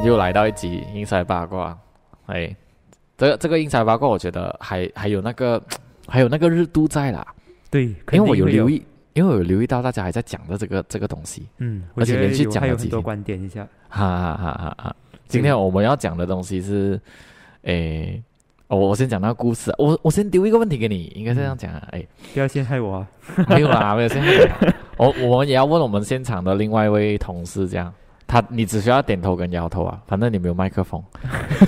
天又来到一集英才八卦，哎，这个这个英才八卦，我觉得还还有那个还有那个热度在啦，对，因为我有。留意，因为我有留意到大家还在讲的这个这个东西，嗯，而且连续讲了几天。观点一下，哈哈哈哈哈！今天我们要讲的东西是，诶，我我先讲那个故事啊，我我先丢一个问题给你，应该是这样讲啊，哎，不要陷害我啊！没有啦，没有先讲，我我们也要问我们现场的另外一位同事，这样，他你只需要点头跟摇头啊，反正你没有麦克风。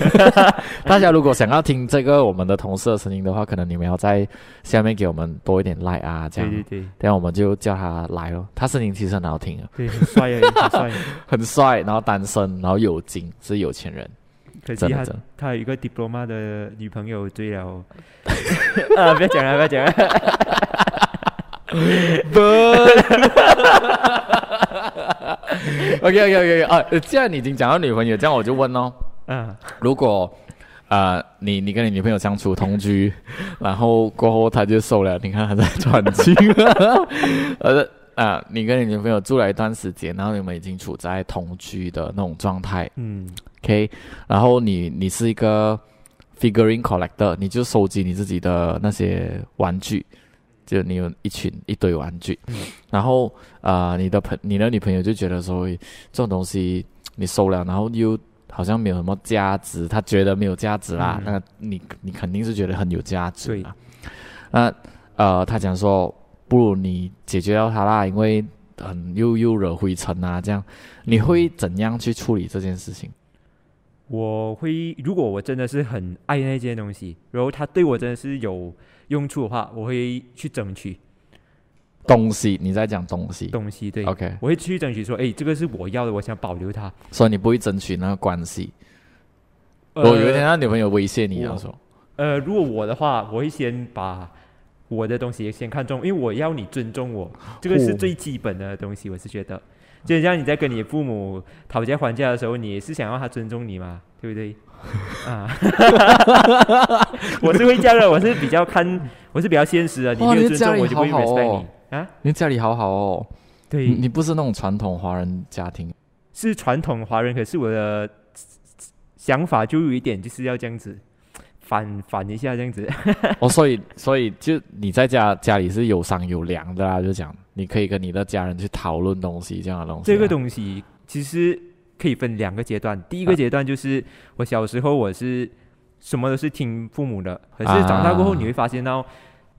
大家如果想要听这个我们的同事的声音的话，可能你们要在下面给我们多一点 like 啊，这样，对对对这样我们就叫他来哦。他声音其实很好听啊，对，很帅啊，很帅。很帅，然后单身，然后有金，是有钱人。可惜他他有一个 diploma 的女朋友追了，啊，不要讲了，不要讲了。不，OK OK OK 啊，既然你已经讲到女朋友，这样我就问哦，嗯，如果呃你你跟你女朋友相处同居，然后过后她就瘦了，你看她在喘气，呃啊，你跟你女朋友住了一段时间，然后你们已经处在同居的那种状态。嗯，，OK，然后你你是一个 figuring collector，你就收集你自己的那些玩具。就你有一群一堆玩具，嗯然后呃，你的朋你的女朋友就觉得说这种东西你收了，然后又好像没有什么价值，她觉得没有价值啦。嗯那你你肯定是觉得很有价值啊。那呃，他讲说不如你解决掉它啦，因为很又又惹灰尘啊，这样你会怎样去处理这件事情？我会，如果我真的是很爱那件东西，然后它对我真的是有用处的话，我会去争取东西你在讲东西东西。对，，OK，我会去争取说，哎，这个是我要的，我想保留它。所以你不会争取那个关系。呃我有一天他女朋友威胁你，我要说呃，如果我的话，我会先把我的东西先看中，因为我要你尊重我，这个是哦最基本的东西。我是觉得，就像你在跟你父母讨价还价的时候，你也是想要他尊重你嘛，对不对？啊，我是会这样的，我是比较看，我是比较现实的。你哇没有尊重，我就不会 respect 哦。你啊。你家里好好哦，对，你你不是那种传统华人家庭，是传统华人，可是我的想法就有一点就是要这样子反反一下这样子。哦，所以所以就你在家家里是有商有量的啦，就讲你可以跟你的家人去讨论东西这样的东西啊。这个东西其实可以分两个阶段。第一个啊阶段就是我小时候我是什么都是听父母的，可是啊长大过后你会发现到，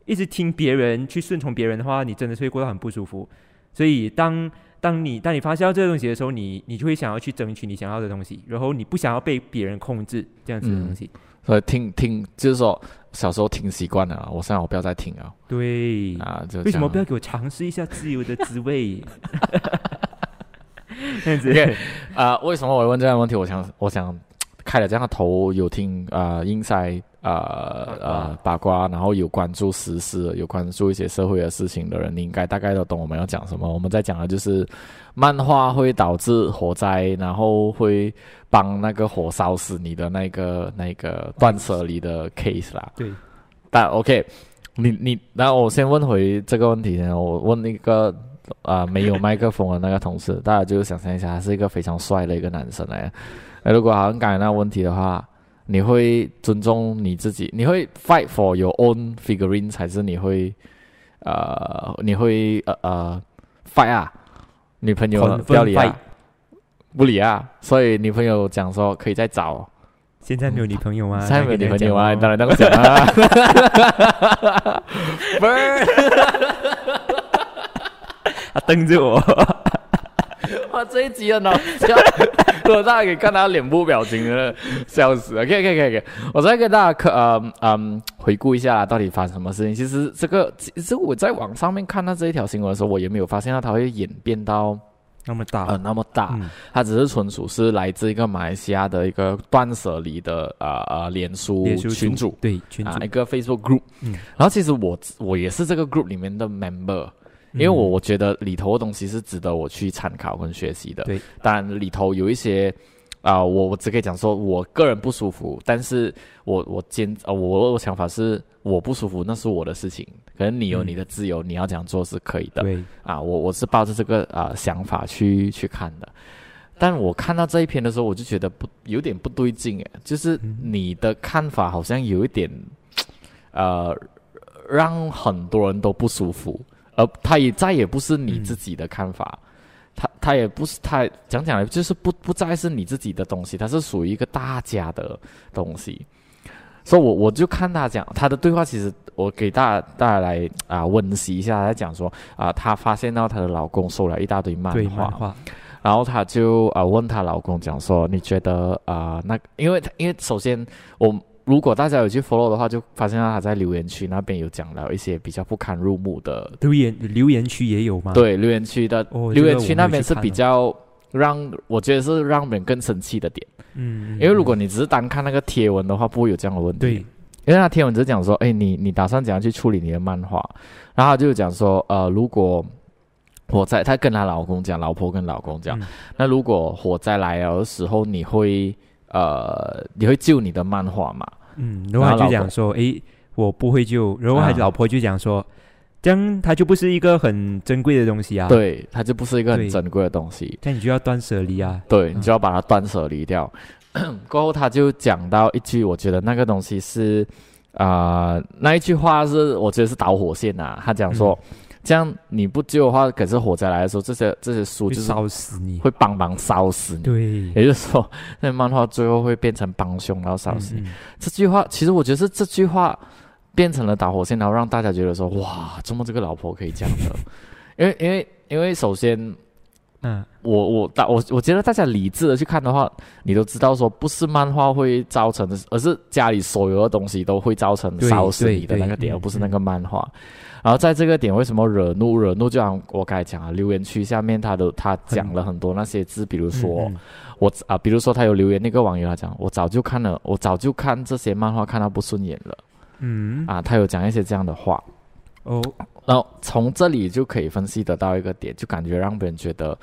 一直听别人去顺从别人的话，你真的是会过得很不舒服。所以当当你当你发现到这个东西的时候，你你就会想要去争取你想要的东西，然后你不想要被别人控制这样子的东西。所以听听就是说小时候听习惯了，我现在我不要再听了对，啊，就为什么不要？给我尝试一下自由的滋味？这样子 OK 啊、为什么我问这样的问题？我想我想开了这样的头，有听啊英赛呃啊八卦，然后有关注时事，有关注一些社会的事情的人，你应该大概都懂我们要讲什么。我们在讲的就是漫画会导致火灾，然后会帮那个火烧死你的那个那个断舍离的 case 啦。对，但 OK，你你，然后我先问回这个问题呢，我问那个啊、没有麦克风的那个同事，大家就想象一下，他是一个非常帅的一个男生来。那如果好像刚才那个问题的话，你会尊重你自己？你会 fight for your own figurines，还是你会呃你会呃呃 fight 啊？女朋友不要理啊，不理啊，所以女朋友讲说可以再找。现在没有女朋友吗？现在没有女朋友啊，啊，当然这样讲啊。不是，他瞪着我。我，这一集很好笑，如果大家可以看他脸部表情，真的笑死了。可以可以可以我再跟大家可嗯嗯回顾一下到底发生什么事情。其实这个其实我在网上面看到这一条新闻的时候，我也没有发现到它会演变到那么大，呃那么大。嗯它只是纯属是来自一个马来西亚的一个断舍离的呃呃脸书脸书群主。对群主啊，一个 Facebook group，嗯然后其实我我也是这个 group 里面的 member，因为我我觉得里头的东西是值得我去参考跟学习的。对，当然里头有一些啊、我我只可以讲说我个人不舒服，但是我我坚呃我我想法是我不舒服那是我的事情，可能你有嗯你的自由，你要这样做是可以的。对啊，我我是抱着这个啊、想法去去看的。但我看到这一篇的时候，我就觉得不有点不对劲诶，就是嗯你的看法好像有一点，呃，让很多人都不舒服，而他也再也不是你自己的看法，他他也不是他讲讲来就是不不再是你自己的东西，它是属于一个大家的东西。所以我我就看他讲他的对话，其实我给大家大家来啊温习一下，他讲说啊，她发现到她的老公收了一大堆漫对画漫，画，然后她就啊问她老公讲说，你觉得啊那因为因为首先我如果大家有去 follow 的话，就发现到他在留言区那边有讲了一些比较不堪入目的，留言留言区也有吗？，对留言区的、哦留言区那边是比较让我觉得是让人更生气的点，嗯，因为如果你只是单看那个贴文的话，不会有这样的问题。对，因为他贴文只是讲说，哎，你你打算怎样去处理你的漫画？然后他就讲说，呃，如果火灾，他跟他老公讲，老婆跟老公讲，嗯那如果火灾来了的时候，你会呃，你会救你的漫画吗？嗯，然后他就讲说，诶，我不会救，然后他啊。老婆就讲说，这样他就不是一个很珍贵的东西啊，，对，他就不是一个很珍贵的东西，这样你就要断舍离啊，对嗯你就要把它断舍离掉。过后他就讲到一句，我觉得那个东西是啊、那一句话是我觉得是导火线呐、他讲说，嗯这样你不救的话，可是火灾来的时候，这些这些书就是烧死你，会帮忙烧死你。对，也就是说，那漫画最后会变成帮凶，然后烧死你。这句话其实我觉得是这句话变成了导火线，然后让大家觉得说，哇，怎么这个老婆可以这样的？因为因为因为首先，嗯，我我大我我觉得大家理智的去看的话，你都知道说，不是漫画会造成的，而是家里所有的东西都会造成烧死你的那个点，而不是那个漫画。然后在这个点，为什么惹怒？惹怒就像我刚才讲啊，留言区下面他都他讲了很多那些字，比如说。嗯我啊，比如说他有留言那个网友他讲，我早就看了，我早就看这些漫画看到不顺眼了嗯，啊，他有讲一些这样的话，哦，然后从这里就可以分析得到一个点，就感觉让别人觉得，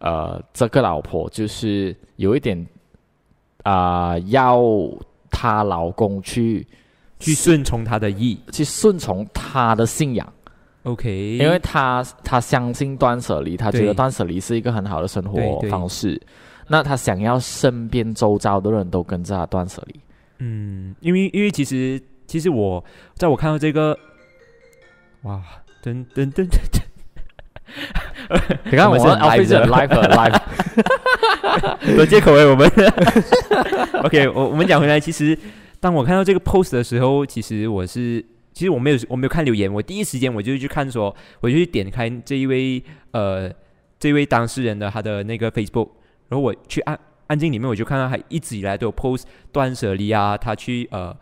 呃，这个老婆就是有一点啊、要她老公去去顺从他的意。去顺从他的信仰，，OK，因为他他相信断舍离，他觉得断舍离是一个很好的生活方式，那他想要身边周遭的人都跟着他断舍离。嗯，因为因为其实其实我在我看到这个，哇，噔噔噔噔噔，你看我们 live live 很 live，多借口为我们。OK，我我们讲回来，其实当我看到这个 post 的时候，其实我是其实我没有我没有看留言，我第一时间我就去看说，我就去点开这一位呃这一位当事人的他的那个 Facebook，然后我去按按进里面，我就看到他一直以来都有 post 断舍离啊，他去呃。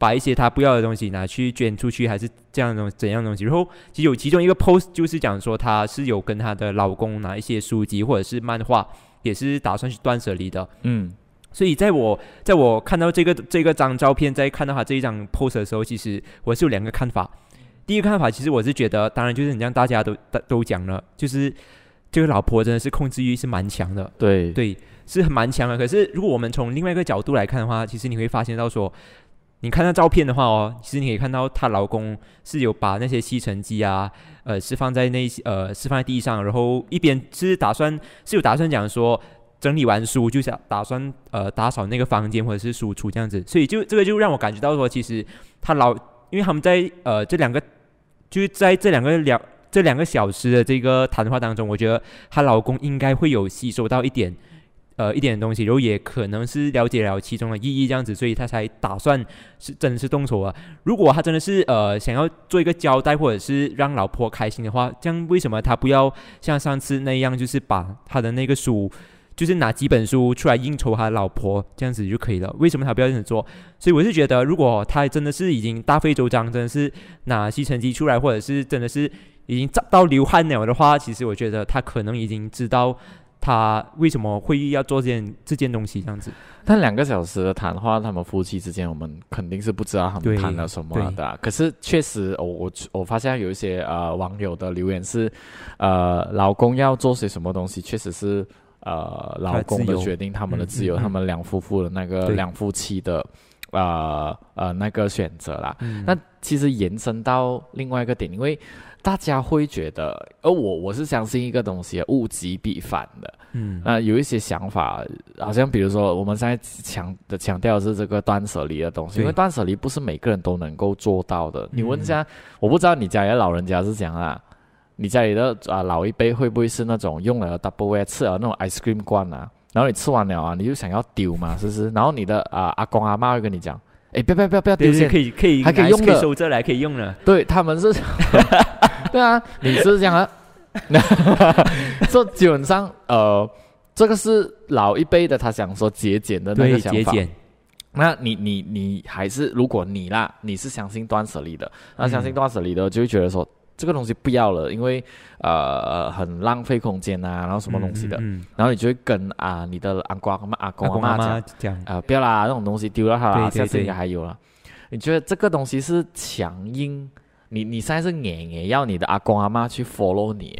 把一些他不要的东西拿去捐出去，还是这样的东怎样的东西？然后其实有其中一个 post 就是讲说，她是有跟她的老公拿一些书籍或者是漫画，也是打算去断舍离的。嗯所以在我在我看到这个这个张照片，在看到他这一张 post 的时候，其实我是有两个看法。第一个看法，其实我是觉得，当然就是你像大家都都都讲了，就是这个老婆真的是控制欲是蛮强的，对对，是很蛮强的。可是如果我们从另外一个角度来看的话，其实你会发现到说，你看到照片的话哦，其实你可以看到她老公是有把那些吸尘机啊，呃，是放在那呃是放在地上，然后一边是打算是有打算讲说。整理完书就想打算呃打扫那个房间或者是书橱这样子，所以就这个就让我感觉到说，其实她老，因为他们在呃这两个就是在这两个两这两个小时的这个谈话当中，我觉得她老公应该会有吸收到一点呃一点东西，然后也可能是了解了其中的意义这样子，所以他才打算是真的是动手啊。如果他真的是呃想要做一个交代，或者是让老婆开心的话，这样为什么他不要像上次那样，就是把他的那个书，就是拿几本书出来应酬他老婆这样子就可以了？为什么他不要这样子做？所以我是觉得，如果他真的是已经大费周章，真的是拿吸尘机出来，或者是真的是已经照到流汗了的话，其实我觉得他可能已经知道他为什么会要做这件这件东西这样子。但两个小时的谈话，他们夫妻之间，我们肯定是不知道他们谈了什么的啊。可是确实，我我我发现有一些呃网友的留言是，呃，老公要做些什么东西，确实是呃老公的决定，他们的自由，他们两夫妇的那个两夫妻的呃呃那个选择啦。嗯。那其实延伸到另外一个点，因为大家会觉得，而我我是相信一个东西，物极必反的。嗯。那有一些想法，好像比如说我们现在强的强调的是这个断舍离的东西，因为断舍离不是每个人都能够做到的。你问一嗯下，我不知道你家里的老人家是怎样啊，你家里的啊老一辈会不会是那种用了 double w a r 吃了那种 ice cream 罐啊，然后你吃完了啊，你就想要丢嘛，是不是？然后你的啊阿公阿妈会跟你讲，哎，不要不要不要不要丢可，以可以还可以用的收着来，可以用了。对他们是，对啊，你是这样啊，这基本上呃，这个是老一辈的他想说节俭的那，个想法。那你你你还是如果你啦，你是相信断舍离的，那相信嗯断舍离的就会觉得说这个东西不要了，因为呃很浪费空间啊，然后什么东西的，嗯，嗯然后你就会跟啊你的阿公阿妈阿嗯公阿妈讲啊、不要啦，那种东西丢了它啦，对对下次应该还有啦。你觉得这个东西是强硬？你你现在是硬硬要你的阿公阿妈去 follow 你，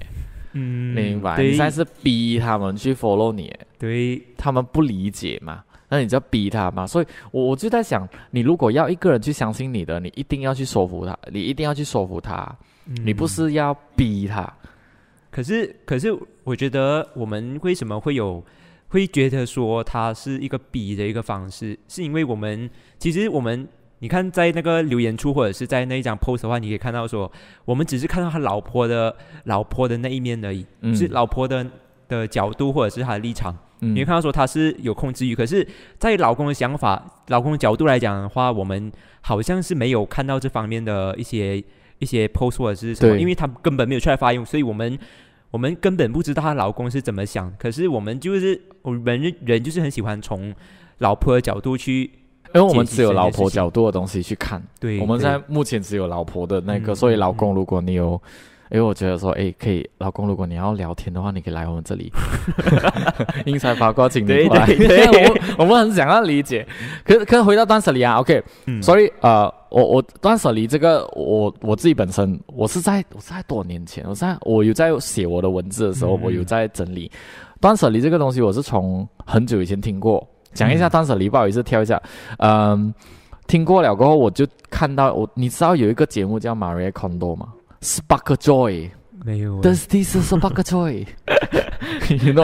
嗯，明白？你现在是逼他们去 follow 你，对，他们不理解嘛？那你就要逼他嘛。所以我我就在想，你如果要一个人去相信你的，你一定要去说服他，你一定要去说服他，你不嗯是要逼他。可是，可是，我觉得我们为什么会有会觉得说他是一个逼的一个方式，是因为我们其实我们你看在那个留言处或者是在那一张 post 的话，你可以看到说，我们只是看到他老婆的老婆的那一面而已，嗯。是老婆的的角度或者是他的立场，嗯。你会看到说他是有控制欲，可是，在老公的想法、老公的角度来讲的话，我们好像是没有看到这方面的一些一些 post 或者是什么，因为他根本没有出来发言，所以我们我们根本不知道她老公是怎么想。可是我们就是我们人就是很喜欢从老婆的角度去因为我们只有老婆角度的东西去看。对，我们在目前只有老婆的那个，嗯所以老公，嗯。如果你有，因为我觉得说，哎，可以，老公，如果你要聊天的话，你可以来我们这里，英才八卦，请你来。对对。我们我们很想要理解，可是可是回到断舍离啊，OK，嗯。所以呃，我我断舍离这个，我我自己本身，我是在我是在多年前，我在我有在写我的文字的时候，嗯我有在整理断舍离这个东西，我是从很久以前听过，讲一下嗯断舍离，不好意思挑一下，嗯。听过了过后，我就看到我，你知道有一个节目叫 Maria Kondo 吗？Spark Joy，没有。啊 Does this is Spark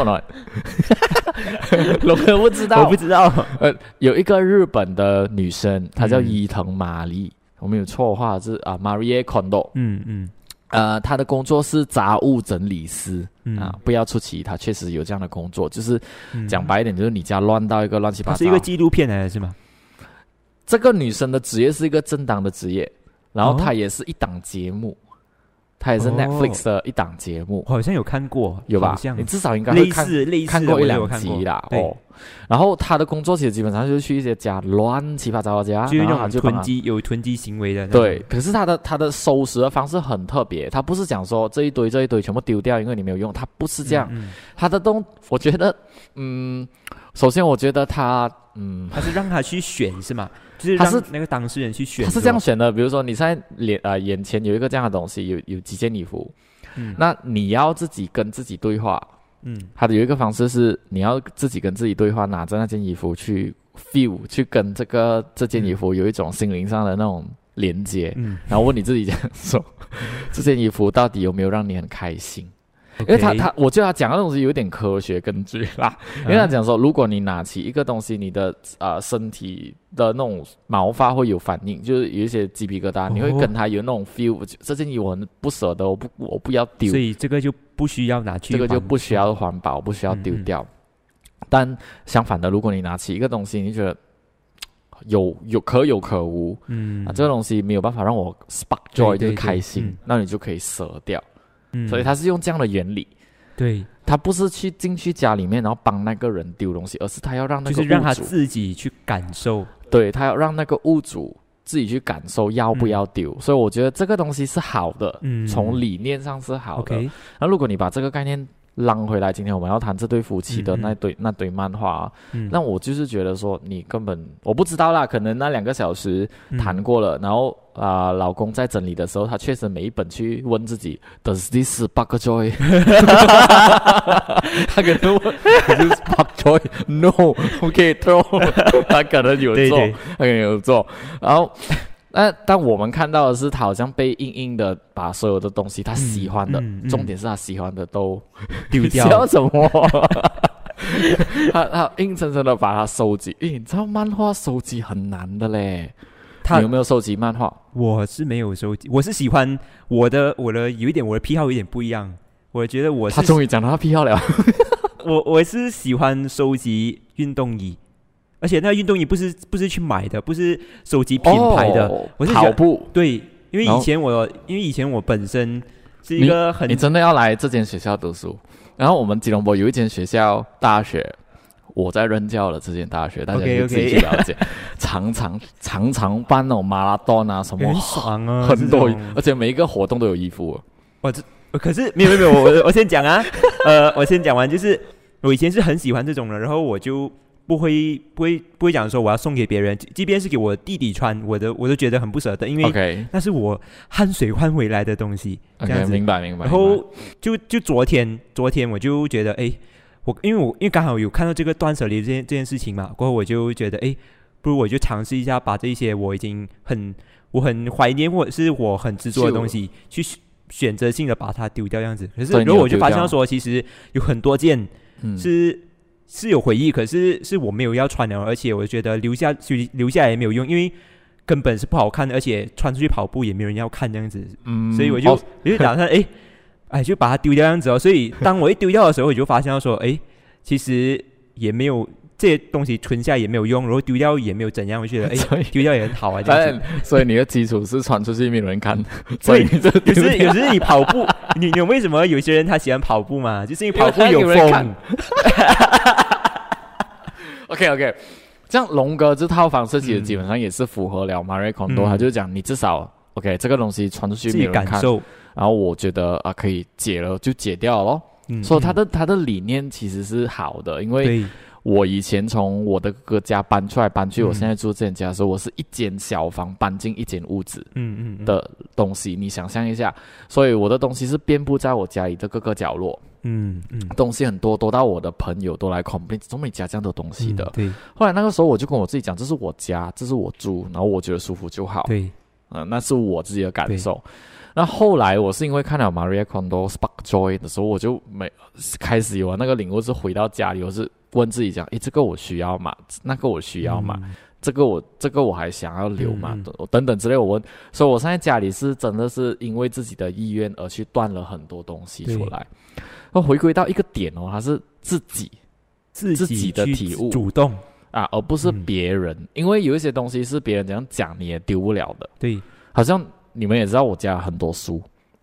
not？龙哥不知道，我不知道，呃，有一个日本的女生，她叫嗯。伊藤玛丽，我没有错的话是啊，Maria Kondo。嗯嗯。呃，她的工作是杂物整理师、嗯。啊，不要出奇，她确实有这样的工作，就是嗯。讲白一点，就是你家乱到一个乱七八糟。是一个纪录片来的是吗？这个女生的职业是一个正当的职业，然后哦。她也是一档节目，她也是哦。Netflix 的一档节目，我好像有看过，有吧？你至少应该会类看似类似看过一两集啦，哦。然后他的工作其实基本上就是去一些家乱七八糟的家，就是那种囤积有囤积行为的对，可是他的他的收拾的方式很特别，他不是讲说这一堆这一堆全部丢掉，因为你没有用，他不是这样，他的东，我觉得，嗯，首先我觉得他，嗯，他是让他去选是吗？就是他是让那个当事人去选，他是这样，选的，比如说你现在脸呃眼前有一个这样的东西，有有几件衣服，嗯。那你要自己跟自己对话，嗯。他的有一个方式是你要自己跟自己对话，拿着那件衣服去 feel，去跟这个这件衣服有一种心灵上的那种连接，嗯，然后问你自己这样说，这件衣服到底有没有让你很开心？因为他他，我觉得他讲的东西有点科学根据啦。因为他啊讲说，如果你拿起一个东西，你的呃身体的那种毛发会有反应，就是有一些鸡皮疙瘩，你会哦跟他有那种 feel。这件衣服我很不舍得，我不我不要丢所，以这个就不需要拿去这个就不需要环保，不需要丢嗯嗯掉。但相反的，如果你拿起一个东西，你觉得有有可有可无，嗯啊，这个东西没有办法让我 spark joy 就是开心嗯，那你就可以舍掉。嗯。所以他是用这样的原理，对，他不是去进去家里面然后帮那个人丢东西，而是他要让那个就是让他，自己去感受，对他要让那个物主自己去感受要不要丢。所以我觉得这个东西是好的，嗯。从理念上是好的。那如果你把这个概念浪回来，今天我们要谈这对夫妻的那堆、那堆漫画啊，嗯那我就是觉得说，你根本我不知道啦，可能那两个小时嗯谈过了，然后啊、老公在整理的时候，他确实每一本去问自己，Does this bug joy？他可能问，Does bug joy？No，OK，、throw，他可能有做，他可能有做，然后。那但我们看到的是，他好像被硬硬的把所有的东西，他喜欢的，嗯嗯重点是他喜欢的都丢笑掉，什么？他他硬生生的把它收集。诶，你知道漫画收集很难的嘞。他你有没有收集漫画？我是没有收集，我是喜欢我的我的有一点我的癖好有点不一样，我觉得我是他终于讲到他癖好了。我我是喜欢收集运动衣，而且那个运动衣不是不是去买的，不是手机品牌的，哦我是跑步。对，因为以前我因为以前我本身是一个很你真的要来这间学校读书？然后我们吉隆坡有一间学校大学，我在任教了这间大学，大家可以自己去了解。常常常常办那种马拉松啊什么很，爽啊，很多，而且每一个活动都有衣服。我这可是没有没有没有，我我先讲啊，呃，我先讲完，就是我以前是很喜欢这种的，然后我就不会不会不会讲说我要送给别人，即即便是给我弟弟穿，我的我都觉得很不舍得，因为那是我汗水换回来的东西，这样子。明白明白。然后就就昨天昨天我就觉得，哎，我因为我因为刚好有看到这个断舍离这件这件事情嘛，过后我就觉得，哎，不如我就尝试一下把这一些我已经很我很怀念或者是我很执着的东西，去选选择性的把它丢掉这样子。可是所以你然后我就发现说，其实有很多件嗯是。有回忆，可是是我没有要穿的，而且我觉得留下就留下来也没有用，因为根本是不好看的，而且穿出去跑步也没有人要看这样子，嗯所以我就、哦我就打算 哎哎就把它丢掉这样子哦。所以当我一丢掉的时候，我就发现到说，哎，其实也没有这些东西存下也没有用，然后丢掉也没有怎样，我就觉得 哎丢掉也很好啊这样所以你的基础是传出去没有人看，所所以 以你这有时有时你跑步，你你为什么有些人他喜欢跑步嘛？就是因为跑步有人风。看。OK OK，这样龙哥这套方式其实嗯基本上也是符合了马瑞孔多，嗯。他就讲你至少 OK 这个东西传出去没有人看，感受，然后我觉得啊可以解了就解掉咯。嗯所以他嗯。的他的理念其实是好的，因为对我以前从我的哥哥家搬出来搬去我嗯现在住这间家的时候，我是一间小房搬进一间屋子，嗯嗯嗯。的东西，你想象一下，所以我的东西是遍布在我家里的各个角落，嗯嗯。东西很多，多到我的朋友都来 complain，怎么你家这样的东西的？嗯后来那个时候我就跟我自己讲，这是我家，这是我住，然后我觉得舒服就好，对。对嗯、那是我自己的感受。那后来我是因为看了 Maria Kondo Spark Joy 的时候，我就没开始有了那个领悟，是回到家里，我是问自己讲，诶，这个我需要吗？那个我需要吗？嗯这个我这个我还想要留嘛嗯？等等等之类，我问，所以我现在家里是真的是因为自己的意愿而去断了很多东西出来。那回归到一个点哦，它是自己自自己的体悟主动啊，而不是嗯别人，因为有一些东西是别人怎样讲你也丢不了的。对，好像你们也知道，我家很多书，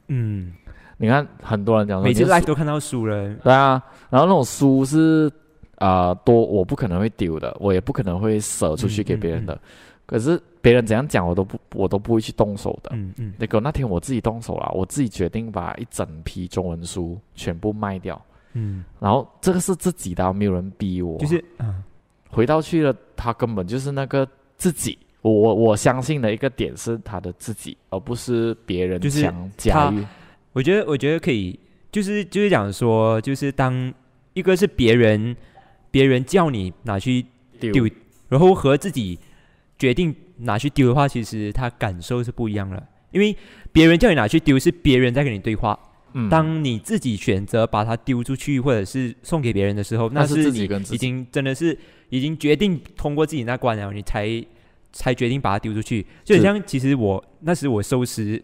嗯，你看很多人讲说每次你的 live 都看到书了，对啊，然后那种书是啊、呃多，我不可能会丢的，我也不可能会舍出去给别人的。可是别人怎样讲，我都不，我都不会去动手的。嗯嗯那个那天我自己动手了，我自己决定把一整批中文书全部卖掉。嗯，然后这个是自己的，没有人逼我。就是啊，回到去了，他根本就是那个自己。我我我相信的一个点是他的自己，而不是别人就是强驾驭。我觉得我觉得可以，就是就是讲说，就是当一个是别人别人叫你拿去丢丢然后和自己决定拿去丢的话，其实他感受是不一样的。因为别人叫你拿去丢，是别人在跟你对话。嗯，当你自己选择把它丢出去，或者是送给别人的时候，那是是你自己跟已经真的是已经决定通过自己那关了，你才才决定把它丢出去。就很像，其实我那时我收拾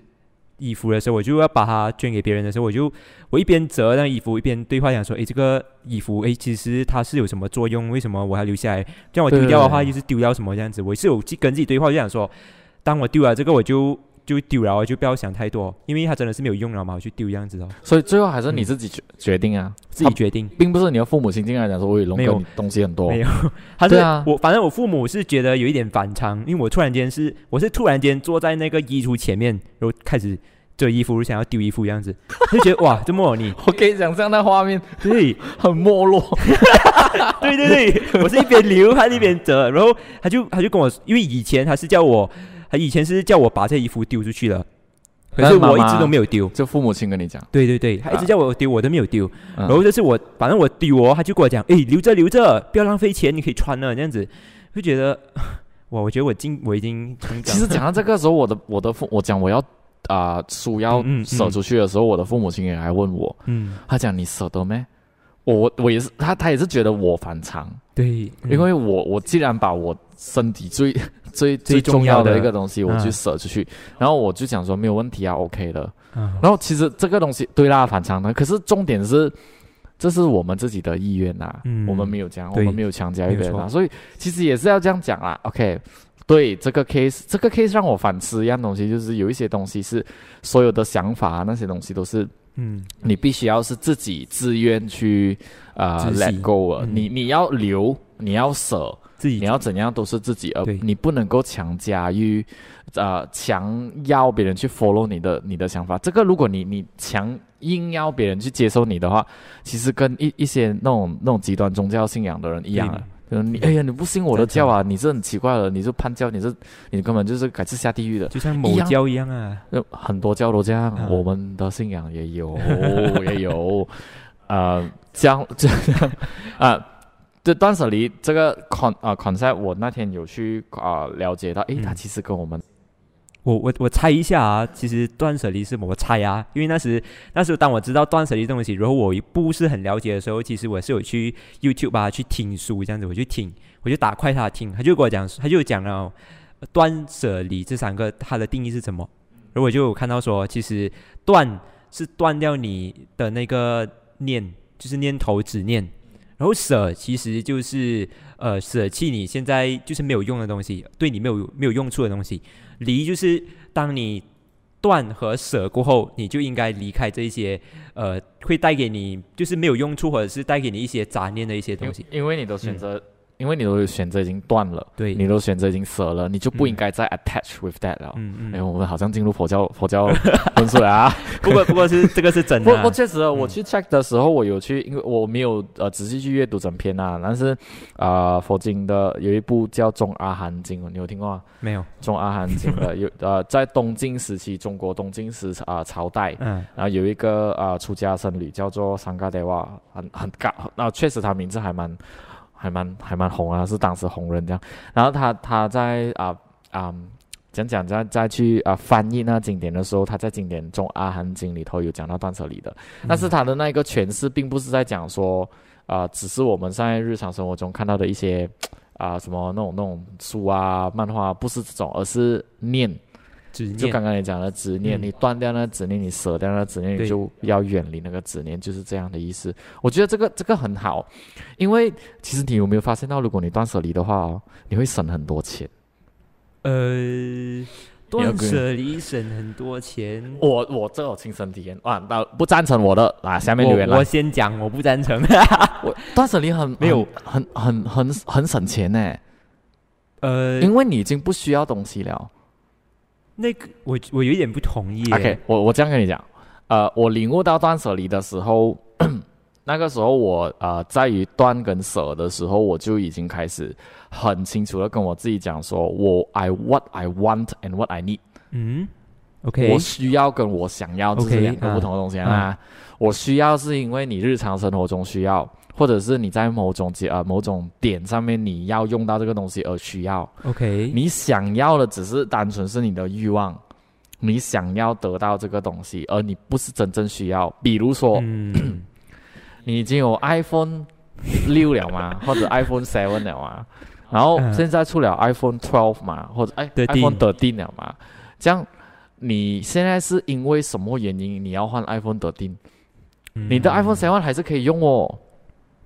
衣服的时候，我就要把它捐给别人的时候，我就我一边折那衣服，一边对话讲说：“诶，这个衣服，诶，其实它是有什么作用？为什么我还留下来？这样我丢掉的话，对就是丢掉什么这样子。”我是有去跟自己对话，就想说，当我丢了这个，我就就丢了，我就不要想太多，因为它真的是没有用了嘛，我去丢这样子哦，所以最后还是你自己决、决定啊，自己决定。并不是你的父母亲进来讲说，喂，龙没有。哥东西很多。没，有，他是、啊。我，反正我父母是觉得有一点反常，因为我突然间是我是突然间坐在那个衣橱前面，然后开始折衣服，想要丢衣服这样子，就觉得哇，这么你 我可以想象那画面。对。很没落。对对对，我是一边流汗一边折，然后他就他就跟我，因为以前他是叫我，他以前是叫我把这衣服丢出去了，可是我一直都没有丢。就父母亲跟你讲，对对对，他一直啊叫我丢，我都没有丢。嗯然后就是我，反正我丢哦，他就跟我讲，哎，留着留着，不要浪费钱，你可以穿了，这样子，就觉得，哇，我觉得我今我已经成长。其实讲到这个时候，我的我的父我讲我要啊、书要舍出去的时候，我的父母亲也来问我，嗯，他讲你舍得没？我我我也是，他他也是觉得我反常，对，因为我我既然把我身体最 最最最重要的的一个东西，我嗯去舍出去，然后我就想说没有问题啊，OK 的。啊然后其实这个东西对啦，反常的，可是重点是。这是我们自己的意愿呐、嗯我们没有这样，我们没有强加一个所以其实也是要这样讲啦。OK，对这个 case，这个 case 让我反思一样东西，就是有一些东西是所有的想法啊，那些东西都是嗯，你必须要是自己自愿去呃自 let go 了，嗯。你你要留，你要舍，自己你要怎样都是自己，而你不能够强加于呃强要别人去 follow 你的你的想法。这个如果你你强硬要别人去接受你的话，其实跟一一些那种那种极端宗教信仰的人一样啊。就是你哎呀，你不信我的教啊，你是很奇怪了，你是叛教，你是你根本就是改次下地狱的。就像某教一样啊。就很多教都这样，啊我们的信仰也有 也有，啊，这样这样啊。这断舍离这个 con 啊 concept，我那天有去啊、了解到，诶，嗯它其实跟我们我我我猜一下啊，其实断舍离是我猜啊，因为那时那时候当我知道断舍离这东西，然后我不是很了解的时候，其实我是有去 YouTube 啊去听书这样子，我就听，我就打快他听，他就跟我讲，他就讲了断舍离这三个它的定义是什么，然后我就看到说，其实断是断掉你的那个念，就是念头执念。然后舍其实就是呃舍弃你现在就是没有用的东西，对你没有没有用处的东西。离就是当你断和舍过后，你就应该离开这一些呃会带给你就是没有用处或者是带给你一些杂念的一些东西。因为你都选择，因为你都选择已经断了，对，你都选择已经舍了，你就不应该再 attach with that 了。哎，嗯。嗯，我们好像进入佛教佛教 分数了啊！不过不过是这个是真的啊、不过确实，我去 check 的时候，我有去，因为我没有呃仔细去阅读整篇啊，但是啊、呃佛经的有一部叫《中阿含经》，你有听过吗？没有，中阿含经的 有呃，在东晋时期，中国东晋时啊、朝代，嗯。然后有一个啊、呃出家僧侣叫做桑嘎德瓦，很很高，那、确实他名字还蛮还蛮还蛮红啊，是当时红人这样。然后他他在啊啊。讲讲再再去啊、翻译那经典的时候，他在经典中《阿含经》里头有讲到断舍离的，但是他的那个诠释并不是在讲说啊、只是我们在日常生活中看到的一些啊、什么那种那种书啊、漫画，不是这种，而是念，执念就刚刚你讲的执念，嗯你断掉那个执念，你舍掉那个执念，对你就要远离那个执念，就是这样的意思。我觉得这个这个很好，因为其实你有没有发现到，如果你断舍离的话哦，你会省很多钱。呃断舍离省很多钱。我我这有亲身体验啊，那不赞成我的啊，下面留言我。先讲，我不赞成。我断舍离很没有很很很很很省钱呢，呃，因为你已经不需要东西了。那个我我有一点不同意。OK，我我这样跟你讲，呃，我领悟到断舍离的时候，那个时候我呃在于断跟舍的时候，我就已经开始很清楚的跟我自己讲说，我 I what I want and what I need，嗯，OK，我需要跟我想要这是两个不同的东西啊。我需要是因为你日常生活中需要，或者是你在某种节呃某种点上面你要用到这个东西而需要。OK，你想要的只是单纯是你的欲望，你想要得到这个东西，而你不是真正需要。比如说，嗯 你已经有 iPhone 六了吗，或者 iPhone Seven 了吗，然后嗯现在出了 iPhone Twelve 嘛，或者哎13 iPhone Thirteen 了嘛，这样你现在是因为什么原因你要换 iPhone Thirteen？你的 iPhone Seven 还是可以用哦。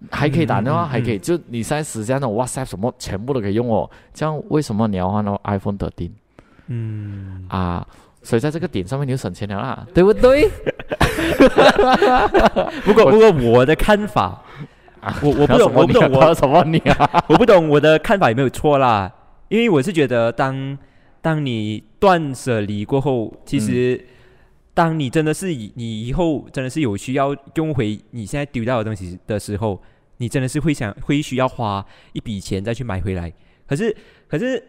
还可以打电话，还可以，就你现在时间那种 WhatsApp 什么全部都可以用哦。这样为什么你要换到 iPhone 13嗯，啊？所以在这个点上面你就省钱了啦，对不对？不过不过我的看法，我我不懂我不懂我什么你啊？我不懂我的看法有没有错啦？因为我是觉得当当你断舍离过后，其实。嗯当你真的是以你以后真的是有需要用回你现在丢掉的东西的时候，你真的是会想会需要花一笔钱再去买回来。可是，可是。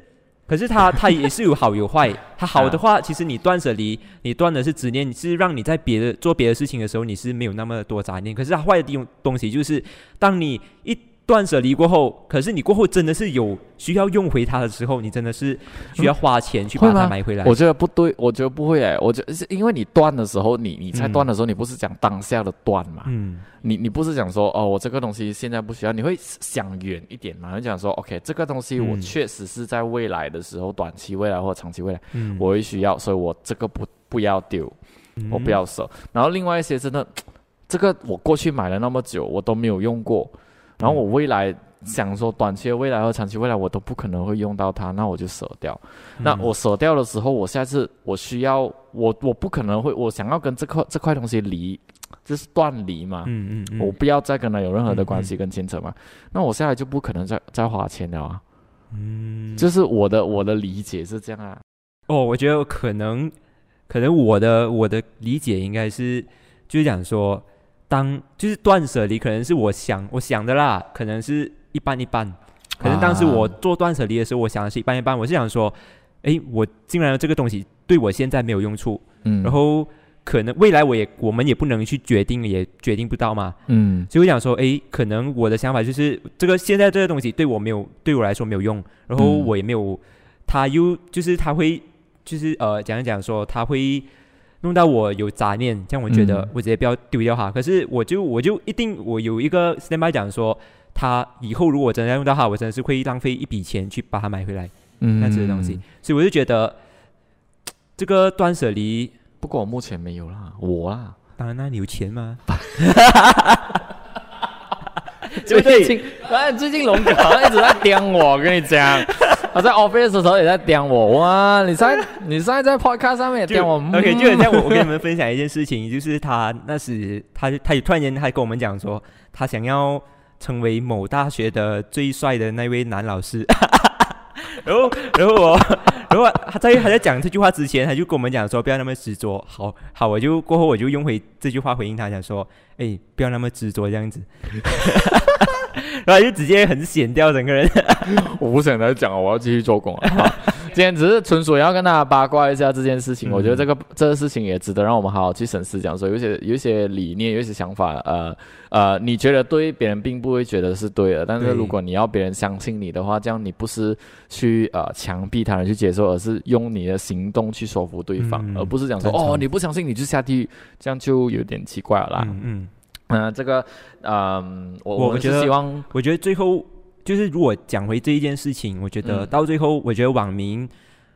可是它它也是有好有坏。它好的话，其实你断舍离，你断的是执念，是让你在别的做别的事情的时候，你是没有那么多杂念。可是它坏的地方东西就是，当你一断舍离过后，可是你过后真的是有需要用回它的时候，你真的是需要花钱去把它买回来。我觉得不对，我觉得不会哎，我觉得是因为你断的时候，你你才断的时候，你不是讲当下的断嘛？嗯，你你不是讲说哦，我这个东西现在不需要，你会想远一点嘛？你讲说 OK，这个东西我确实是在未来的时候，短期未来或长期未来，我会需要，所以我这个不不要丢，我不要舍。然后另外一些真的，这个我过去买了那么久，我都没有用过。然后我未来想说，短期的未来和长期未来我都不可能会用到它，那我就舍掉。那我舍掉的时候，我下次我需要我我不可能会我想要跟这块这块东西离，就是断离嘛。嗯嗯。我不要再跟他有任何的关系跟牵扯嘛。那我下来就不可能再再花钱了啊。嗯。就是我的我的理解是这样啊。哦，我觉得可能可能我的我的理解应该是就是讲说。当就是断舍离，可能是我想我想的啦，可能是一半一半。可能当时我做断舍离的时候，我想的是一半一半。我是想说，哎，我竟然这个东西对我现在没有用处，嗯，然后可能未来我也我们也不能去决定，也决定不到嘛，嗯。所以我想说，哎，可能我的想法就是这个现在这个东西对我没有对我来说没有用，然后我也没有，他又就是他会就是呃讲一讲说他会。弄到我有杂念，这样我觉得我直接不要丢掉它。可是我就我就一定我有一个 standby 讲说，他以后如果真的要用到它，我真的是会浪费一笔钱去把它买回来，嗯，那这些东西。所以我就觉得这个断舍离，不过我目前没有啦，我啊，当然那你有钱吗？最近，哎，最近龙哥好像一直在刁我，跟你讲。他在 office 的时候也在点我哇！你在 你在在 podcast 上面也点我。OK，就很像我我跟你们分享一件事情，就是他那时他他突然间还跟我们讲说，他想要成为某大学的最帅的那位男老师。然后然后我然后他在他在讲这句话之前，他就跟我们讲说不要那么执着。好好，我就过后我就用回这句话回应他，讲说哎不要那么执着这样子。然后就直接很显掉整个人，我不想再讲了，我要继续做工了。今天只是纯属要跟大家八卦一下这件事情，我觉得这个这个事情也值得让我们好好去审视。讲说有些有些理念，有些想法，呃呃，你觉得对，别人并不会觉得是对的。但是如果你要别人相信你的话，这样你不是去呃强逼他人去接受，而是用你的行动去说服对方，而不是讲说哦你不相信你就下地狱，这样就有点奇怪了啦。嗯。嗯，这个，嗯，我我觉得希望，我觉得最后就是，如果讲回这一件事情，我觉得到最后，我觉得网民，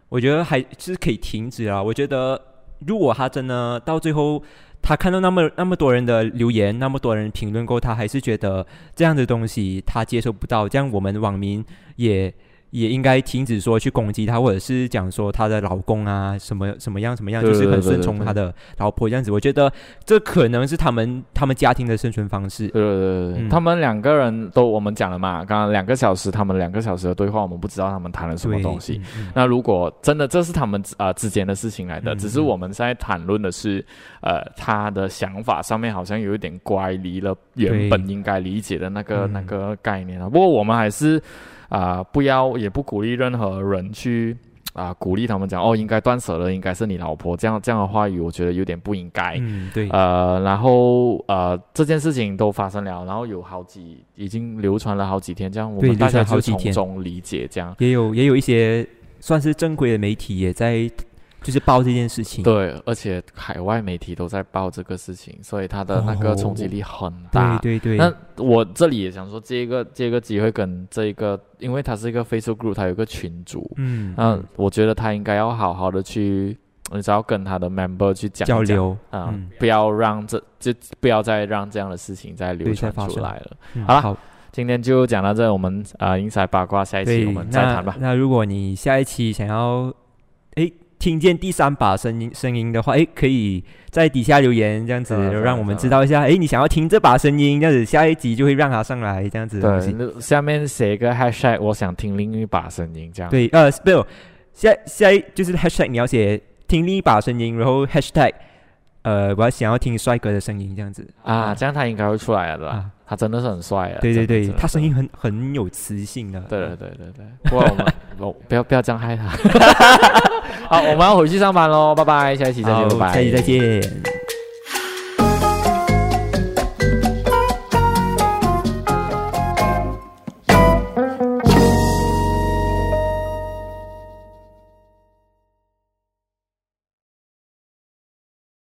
我觉得还是可以停止了。我觉得，如果他真的到最后，他看到那么那么多人的留言，那么多人评论过，他还是觉得这样的东西他接受不到，这样我们网民也。也应该停止说去攻击他，或者是讲说他的老公啊什么什么样什么样，就是很顺从他的老婆这样子。我觉得这可能是他们他们家庭的生存方式。呃，他们两个人都我们讲了嘛，刚刚两个小时，他们两个小时的对话，我们不知道他们谈了什么东西。那如果真的这是他们啊之间的事情来的，只是我们在谈论的是，呃，他的想法上面好像有一点乖离了原本应该理解的那个那个概念了。不过我们还是。啊，不要也不鼓励任何人去啊，鼓励他们讲哦，应该断舍了，应该是你老婆这样这样的话语，我觉得有点不应该。嗯，对。呃，然后呃，这件事情都发生了，然后有好几已经流传了好几天，这样我们大家就从中理解这样。也有也有一些算是正规的媒体也在。就是报这件事情，对，而且海外媒体都在报这个事情，所以它的那个冲击力很大。对对对。那我这里也想说，借一个借一个机会跟这一个，因为它是一个 Facebook group，它有个群组，嗯，那我觉得他应该要好好的去，你只要跟他的 member 去讲交流，嗯，不要让这就不要再让这样的事情再流传出来了。好了，今天就讲到这，我们啊，英才八卦，下一期我们再谈吧。那如果你下一期想要，哎。听见第三把声音声音的话，哎，可以在底下留言这样子，让我们知道一下，哎，你想要听这把声音，这样子，下一集就会让他上来这样子。对，下面写一个 hashtag，我想听另一把声音这样。对，呃，不，下下一就是 hashtag，你要写听另一把声音，然后 hashtag，呃，我想要听帅哥的声音这样子。啊，这样他应该会出来了，对吧？他真的是很帅啊！对对对，他声音很很有磁性的。对对对对对，不，不，不要不要这样害他。好我们要回去上班喽拜拜下一期再见拜拜。下期再见。